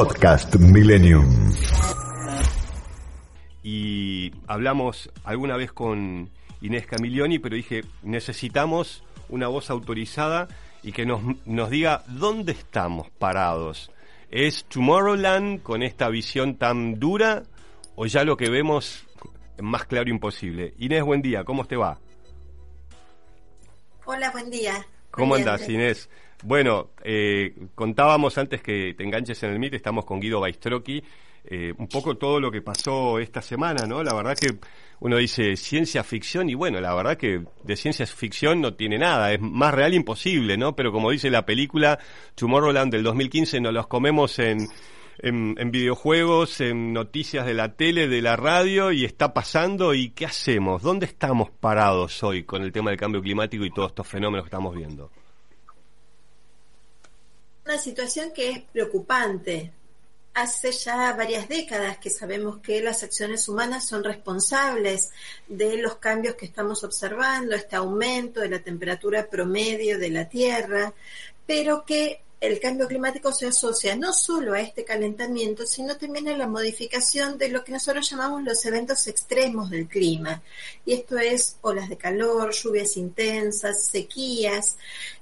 Podcast Millennium. Y hablamos alguna vez con Inés Camilioni, pero dije, necesitamos una voz autorizada y que nos, nos diga dónde estamos parados. ¿Es Tomorrowland con esta visión tan dura o ya lo que vemos es más claro imposible? Inés, buen día, ¿cómo te va? Hola, buen día. ¿Cómo andás, Inés? Bueno, eh, contábamos antes que te enganches en el MIT, estamos con Guido Baistrochi, eh, un poco todo lo que pasó esta semana, ¿no? La verdad que uno dice ciencia ficción y bueno, la verdad que de ciencia ficción no tiene nada, es más real imposible, ¿no? Pero como dice la película Tomorrowland del 2015, nos los comemos en, en, en, videojuegos, en noticias de la tele, de la radio y está pasando y ¿qué hacemos? ¿Dónde estamos parados hoy con el tema del cambio climático y todos estos fenómenos que estamos viendo? Una situación que es preocupante. Hace ya varias décadas que sabemos que las acciones humanas son responsables de los cambios que estamos observando, este aumento de la temperatura promedio de la Tierra, pero que el cambio climático se asocia no solo a este calentamiento, sino también a la modificación de lo que nosotros llamamos los eventos extremos del clima. Y esto es olas de calor, lluvias intensas, sequías.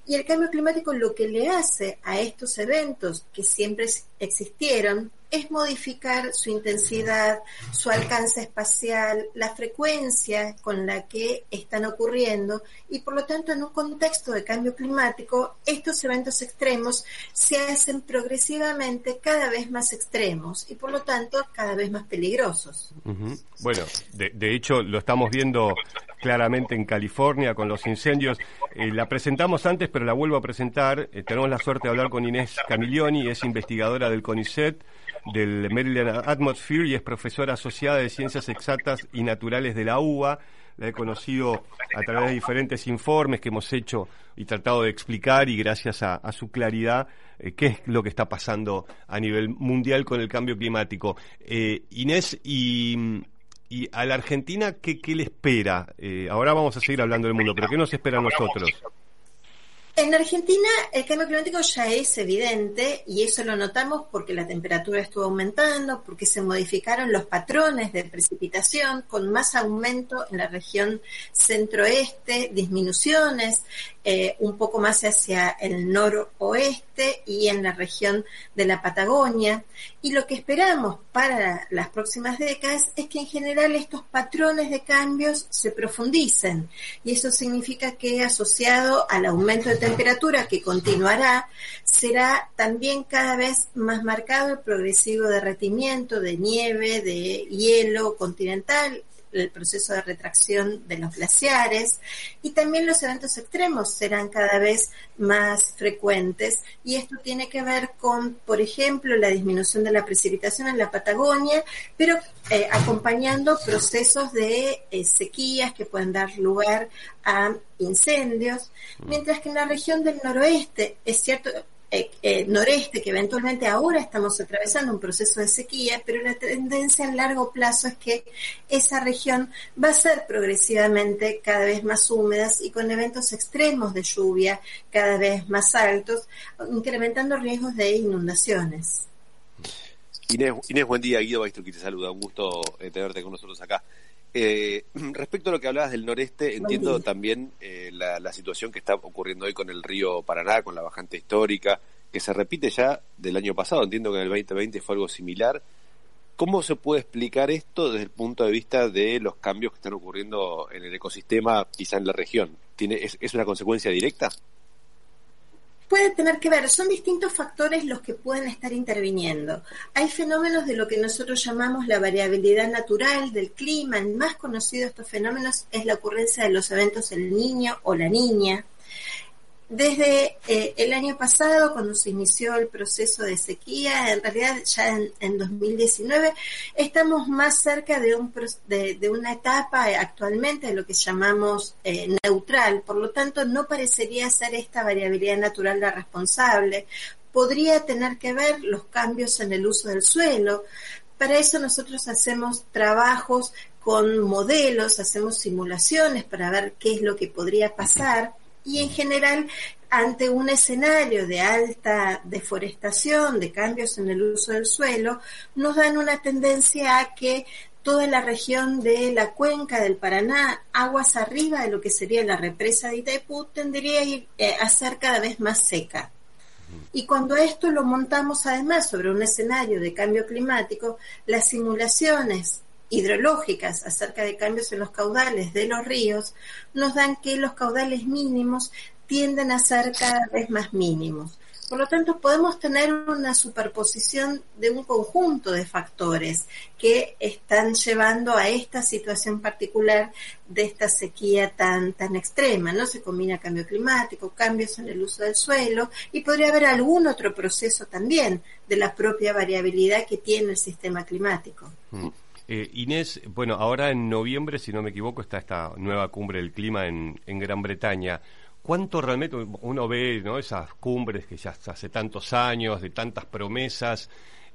Y el cambio climático lo que le hace a estos eventos que siempre existieron es modificar su intensidad, su alcance espacial, la frecuencia con la que están ocurriendo y por lo tanto en un contexto de cambio climático estos eventos extremos se hacen progresivamente cada vez más extremos y por lo tanto cada vez más peligrosos. Bueno, de, hecho lo estamos viendo claramente en California con los incendios. Eh, la presentamos antes, pero la vuelvo a presentar. Eh, tenemos la suerte de hablar con Inés Camilioni, es investigadora del CONICET del Maryland Atmosphere y es profesora asociada de Ciencias Exactas y Naturales de la UBA. La he conocido a través de diferentes informes que hemos hecho y tratado de explicar y gracias a, su claridad eh, qué es lo que está pasando a nivel mundial con el cambio climático. Inés, y, y, a la Argentina, ¿qué, qué le espera? Eh, ahora vamos a seguir hablando del mundo, pero ¿qué nos espera a nosotros? En Argentina el cambio climático ya es evidente y eso lo notamos porque la temperatura estuvo aumentando, porque se modificaron los patrones de precipitación con más aumento en la región centroeste, disminuciones eh, un poco más hacia el noroeste y en la región de la Patagonia. Y lo que esperamos para las próximas décadas es que en general estos patrones de cambios se profundicen. Y eso significa que asociado al aumento de temperatura que continuará, será también cada vez más marcado el progresivo derretimiento de nieve, de hielo continental el proceso de retracción de los glaciares y también los eventos extremos serán cada vez más frecuentes y esto tiene que ver con, por ejemplo, la disminución de la precipitación en la Patagonia, pero eh, acompañando procesos de eh, sequías que pueden dar lugar a incendios, mientras que en la región del noroeste, es cierto, eh, eh, noreste, que eventualmente ahora estamos atravesando un proceso de sequía, pero la tendencia a largo plazo es que esa región va a ser progresivamente cada vez más húmedas y con eventos extremos de lluvia cada vez más altos, incrementando riesgos de inundaciones. Inés, Inés buen día, Guido Baistro, que te saluda, un gusto eh, tenerte con nosotros acá. Eh, respecto a lo que hablabas del noreste, entiendo también eh, la, la, situación que está ocurriendo hoy con el río Paraná, con la bajante histórica, que se repite ya del año pasado. Entiendo que en el 2020 fue algo similar. ¿Cómo se puede explicar esto desde el punto de vista de los cambios que están ocurriendo en el ecosistema, quizá en la región? ¿Tiene, es, ¿Es una consecuencia directa? Puede tener que ver, son distintos factores los que pueden estar interviniendo. Hay fenómenos de lo que nosotros llamamos la variabilidad natural del clima. El más conocido de estos fenómenos es la ocurrencia de los eventos el niño o la niña. Desde eh, el año pasado, cuando se inició el proceso de sequía, en realidad ya en, en 2019, estamos más cerca de, un, de, de, una etapa actualmente de lo que llamamos eh, neutral. Por lo tanto, no parecería ser esta variabilidad natural la responsable. Podría tener que ver los cambios en el uso del suelo. Para eso nosotros hacemos trabajos con modelos, hacemos simulaciones para ver qué es lo que podría pasar y en general ante un escenario de alta deforestación, de cambios en el uso del suelo, nos dan una tendencia a que toda la región de la cuenca del Paraná, aguas arriba de lo que sería la represa de Itaipú, tendría eh, a ser cada vez más seca. Y cuando esto lo montamos además sobre un escenario de cambio climático, las simulaciones hidrológicas acerca de cambios en los caudales de los ríos nos dan que los caudales mínimos tienden a ser cada vez más mínimos. Por lo tanto, podemos tener una superposición de un conjunto de factores que están llevando a esta situación particular de esta sequía tan, tan extrema, ¿no? Se combina cambio climático, cambios en el uso del suelo y podría haber algún otro proceso también de la propia variabilidad que tiene el sistema climático. Mm. Eh, Inés, bueno, ahora en noviembre, si no me equivoco, está esta nueva cumbre del clima en, Gran Bretaña. ¿Cuánto realmente uno ve ¿no? esas cumbres que ya hace tantos años, de tantas promesas?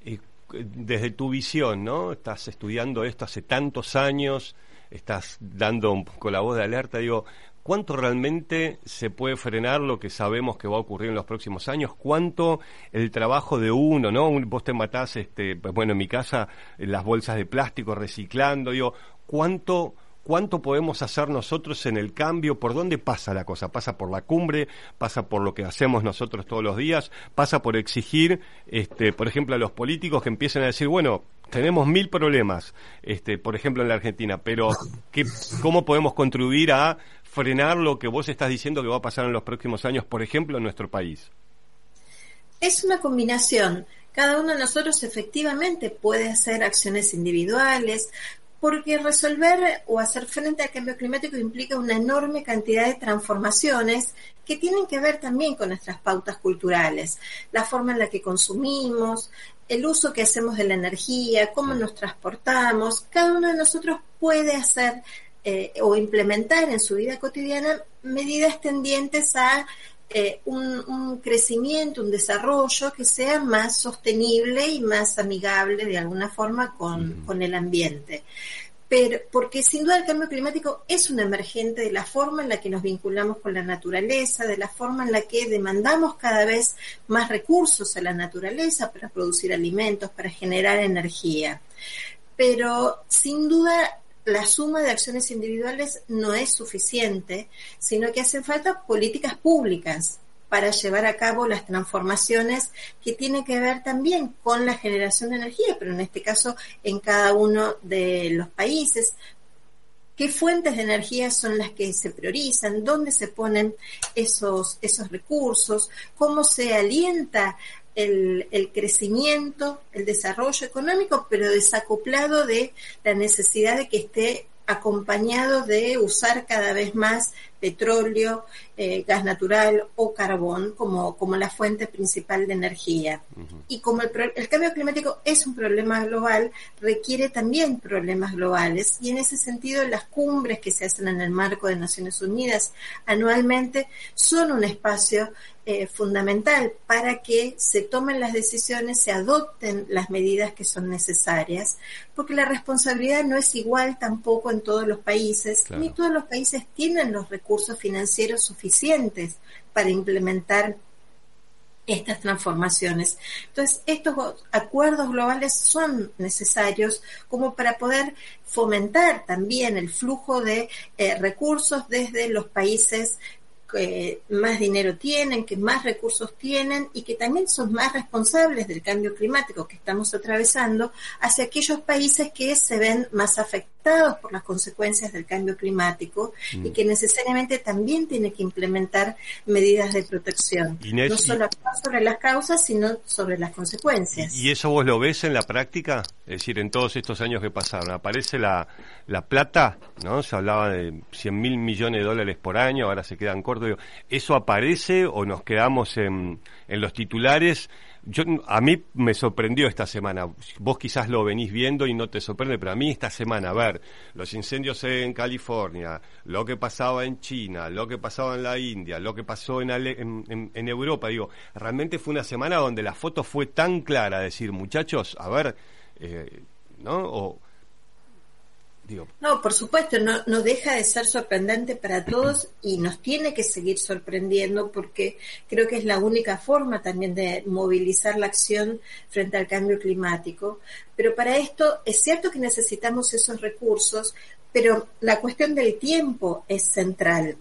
Eh, desde tu visión, ¿no? Estás estudiando esto hace tantos años, estás dando un poco la voz de alerta, digo, ¿Cuánto realmente se puede frenar lo que sabemos que va a ocurrir en los próximos años? ¿Cuánto el trabajo de uno, no? Vos te matás, este, pues bueno, en mi casa, las bolsas de plástico reciclando, digo, ¿cuánto cuánto podemos hacer nosotros en el cambio, por dónde pasa la cosa, pasa por la cumbre, pasa por lo que hacemos nosotros todos los días, pasa por exigir, este, por ejemplo, a los políticos que empiecen a decir, bueno, tenemos mil problemas, este, por ejemplo, en la Argentina, pero ¿qué, ¿cómo podemos contribuir a frenar lo que vos estás diciendo que va a pasar en los próximos años, por ejemplo, en nuestro país? Es una combinación. Cada uno de nosotros efectivamente puede hacer acciones individuales, porque resolver o hacer frente al cambio climático implica una enorme cantidad de transformaciones que tienen que ver también con nuestras pautas culturales, la forma en la que consumimos, el uso que hacemos de la energía, cómo nos transportamos. Cada uno de nosotros puede hacer eh, o implementar en su vida cotidiana medidas tendientes a eh, un, crecimiento, un desarrollo que sea más sostenible y más amigable de alguna forma con, con, el ambiente. Pero, porque sin duda el cambio climático es un emergente de la forma en la que nos vinculamos con la naturaleza, de la forma en la que demandamos cada vez más recursos a la naturaleza para producir alimentos, para generar energía. Pero sin duda la suma de acciones individuales no es suficiente, sino que hacen falta políticas públicas para llevar a cabo las transformaciones que tienen que ver también con la generación de energía, pero en este caso en cada uno de los países. ¿Qué fuentes de energía son las que se priorizan? ¿Dónde se ponen esos, esos recursos? ¿Cómo se alienta el, el, crecimiento, el desarrollo económico, pero desacoplado de la necesidad de que esté acompañado de usar cada vez más petróleo, eh, gas natural o carbón como, como la fuente principal de energía. Y como el, el, cambio climático es un problema global, requiere también problemas globales y en ese sentido las cumbres que se hacen en el marco de Naciones Unidas anualmente son un espacio eh, fundamental para que se tomen las decisiones, se adopten las medidas que son necesarias, porque la responsabilidad no es igual tampoco en todos los países, ni todos los países tienen los recursos financieros suficientes para implementar estas transformaciones. Entonces, estos acuerdos globales son necesarios como para poder fomentar también el flujo de eh, recursos desde los países que más dinero tienen, que más recursos tienen y que también son más responsables del cambio climático que estamos atravesando hacia aquellos países que se ven más afectados por las consecuencias del cambio climático y mm. que necesariamente también tienen que implementar medidas de protección. no solo sobre las causas, sino sobre las consecuencias. ¿Y eso vos lo ves en la práctica? Es decir, en todos estos años que pasaron, aparece la, la plata, ¿no? Se hablaba de 100 mil millones de dólares por año, ahora se quedan cortos ¿Eso aparece o nos quedamos en, en los titulares? Yo, a mí me sorprendió esta semana. Vos quizás lo venís viendo y no te sorprende, pero a mí esta semana, a ver, los incendios en California, lo que pasaba en China, lo que pasaba en la India, lo que pasó en, en, en Europa, digo, realmente fue una semana donde la foto fue tan clara, decir, muchachos, a ver, eh, ¿no? O, No, por supuesto, no, no deja de ser sorprendente para todos y nos tiene que seguir sorprendiendo porque creo que es la única forma también de movilizar la acción frente al cambio climático. Pero para esto es cierto que necesitamos esos recursos, pero la cuestión del tiempo es central.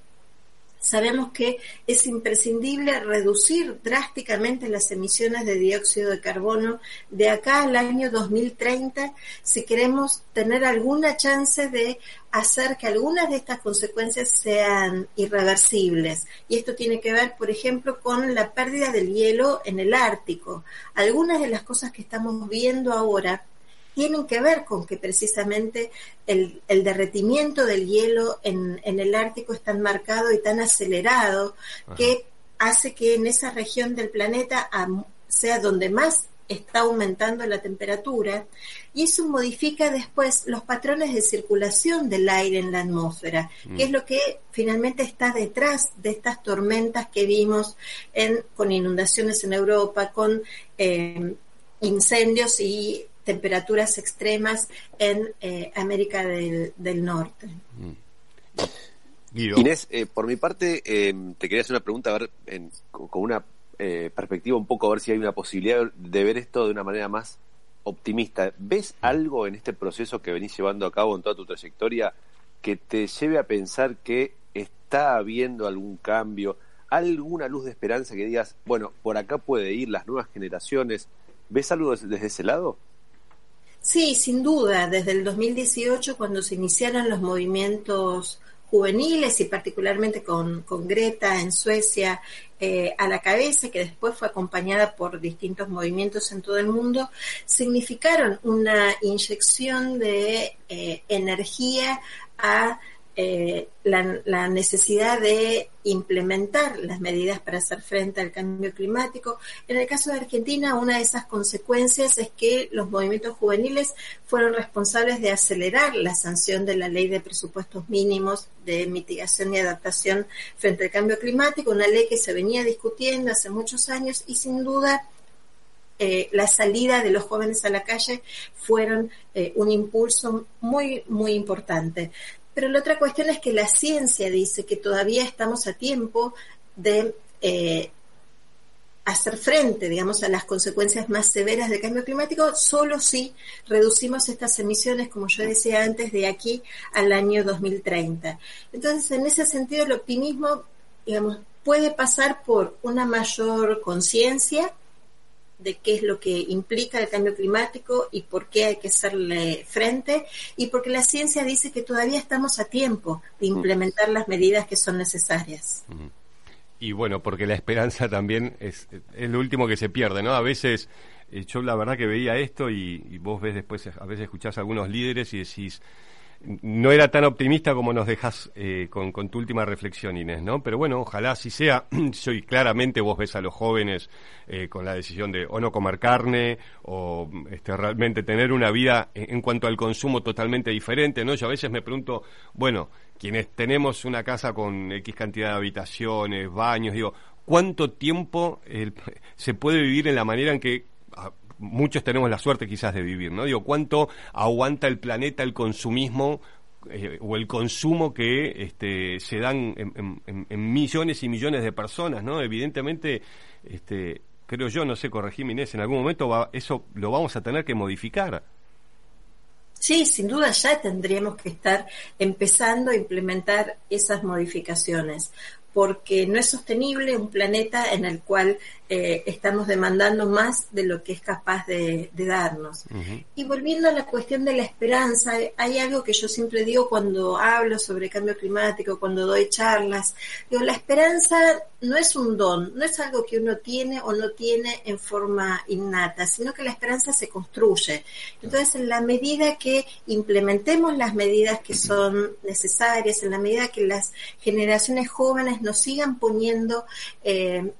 Sabemos que es imprescindible reducir drásticamente las emisiones de dióxido de carbono de acá al año 2030 si queremos tener alguna chance de hacer que algunas de estas consecuencias sean irreversibles. Y esto tiene que ver, por ejemplo, con la pérdida del hielo en el Ártico. Algunas de las cosas que estamos viendo ahora tienen que ver con que precisamente el, derretimiento del hielo en, el Ártico es tan marcado y tan acelerado que hace que en esa región del planeta sea donde más está aumentando la temperatura y eso modifica después los patrones de circulación del aire en la atmósfera, que mm. es lo que finalmente está detrás de estas tormentas que vimos en, con inundaciones en Europa, con eh, incendios y temperaturas extremas en eh, América del, Norte. Mm. Inés, eh, por mi parte, eh, te quería hacer una pregunta, a ver, con, una perspectiva un poco, a ver si hay una posibilidad de ver esto de una manera más optimista. ¿Ves algo en este proceso que venís llevando a cabo en toda tu trayectoria que te lleve a pensar que está habiendo algún cambio, alguna luz de esperanza que digas, bueno, por acá puede ir las nuevas generaciones? ¿Ves algo desde ese lado? Sí, sin duda, desde el 2018, cuando se iniciaron los movimientos juveniles y particularmente con, Greta en Suecia eh, a la cabeza, que después fue acompañada por distintos movimientos en todo el mundo, significaron una inyección de eh, energía a eh, la, necesidad de implementar las medidas para hacer frente al cambio climático. En el caso de Argentina, una de esas consecuencias es que los movimientos juveniles fueron responsables de acelerar la sanción de la ley de presupuestos mínimos de mitigación y adaptación frente al cambio climático, una ley que se venía discutiendo hace muchos años y sin duda eh, la salida de los jóvenes a la calle fueron eh, un impulso muy, muy importante. Pero la otra cuestión es que la ciencia dice que todavía estamos a tiempo de eh, hacer frente, digamos, a las consecuencias más severas del cambio climático, solo si reducimos estas emisiones, como yo decía antes, de aquí al año 2030. Entonces, en ese sentido, el optimismo, digamos, puede pasar por una mayor conciencia, de qué es lo que implica el cambio climático y por qué hay que hacerle frente, y porque la ciencia dice que todavía estamos a tiempo de implementar las medidas que son necesarias. Y bueno, porque la esperanza también es, es lo último que se pierde, ¿no? A veces eh, yo la verdad que veía esto y, y, vos ves después, a veces escuchás a algunos líderes y decís, no era tan optimista como nos dejas eh, con, tu última reflexión, Inés, ¿no? Pero bueno, ojalá así sea. Soy claramente vos ves a los jóvenes eh, con la decisión de o no comer carne o este, realmente tener una vida en, cuanto al consumo totalmente diferente, ¿no? Yo a veces me pregunto, bueno, quienes tenemos una casa con X cantidad de habitaciones, baños, digo, ¿cuánto tiempo se puede vivir en la manera en que muchos tenemos la suerte quizás de vivir, ¿no? Digo, ¿cuánto aguanta el planeta el consumismo eh, o el consumo que este, se dan en, millones y millones de personas, ¿no? Evidentemente, este, creo yo, no sé, corregí Inés, en algún momento va, eso lo vamos a tener que modificar. Sí, sin duda ya tendríamos que estar empezando a implementar esas modificaciones porque no es sostenible un planeta en el cual eh, estamos demandando más de lo que es capaz de, darnos. Y volviendo a la cuestión de la esperanza, hay algo que yo siempre digo cuando hablo sobre cambio climático, cuando doy charlas, digo, la esperanza no es un don, no es algo que uno tiene o no tiene en forma innata, sino que la esperanza se construye. Entonces, en la medida que implementemos las medidas que son necesarias, en la medida que las generaciones jóvenes nos sigan poniendo eh,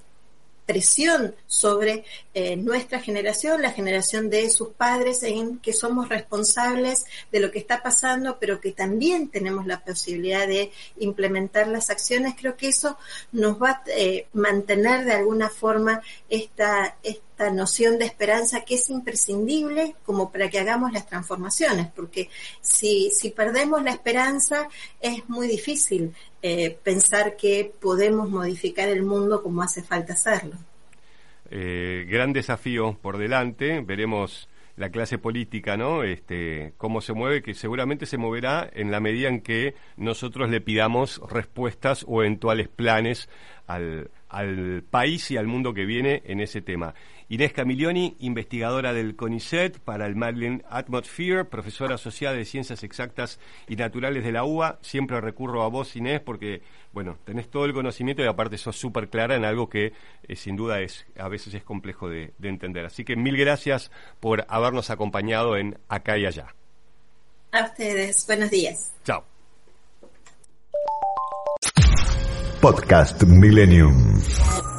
presión sobre eh, nuestra generación, la generación de sus padres, en que somos responsables de lo que está pasando, pero que también tenemos la posibilidad de implementar las acciones, creo que eso nos va a eh, mantener de alguna forma esta, esta noción de esperanza que es imprescindible como para que hagamos las transformaciones, porque si, si perdemos la esperanza es muy difícil eh, pensar que podemos modificar el mundo como hace falta hacerlo. Eh, gran desafío por delante, veremos la clase política, ¿no? Este, cómo se mueve, que seguramente se moverá en la medida en que nosotros le pidamos respuestas o eventuales planes al, al país y al mundo que viene en ese tema. Inés Camilioni, investigadora del CONICET para el Madeline Atmosphere, profesora asociada de Ciencias Exactas y Naturales de la UBA. Siempre recurro a vos, Inés, porque, bueno, tenés todo el conocimiento y aparte sos súper clara en algo que eh, sin duda es a veces es complejo de, de entender. Así que mil gracias por habernos acompañado en Acá y Allá. A ustedes, buenos días. Chao. Podcast Millennium.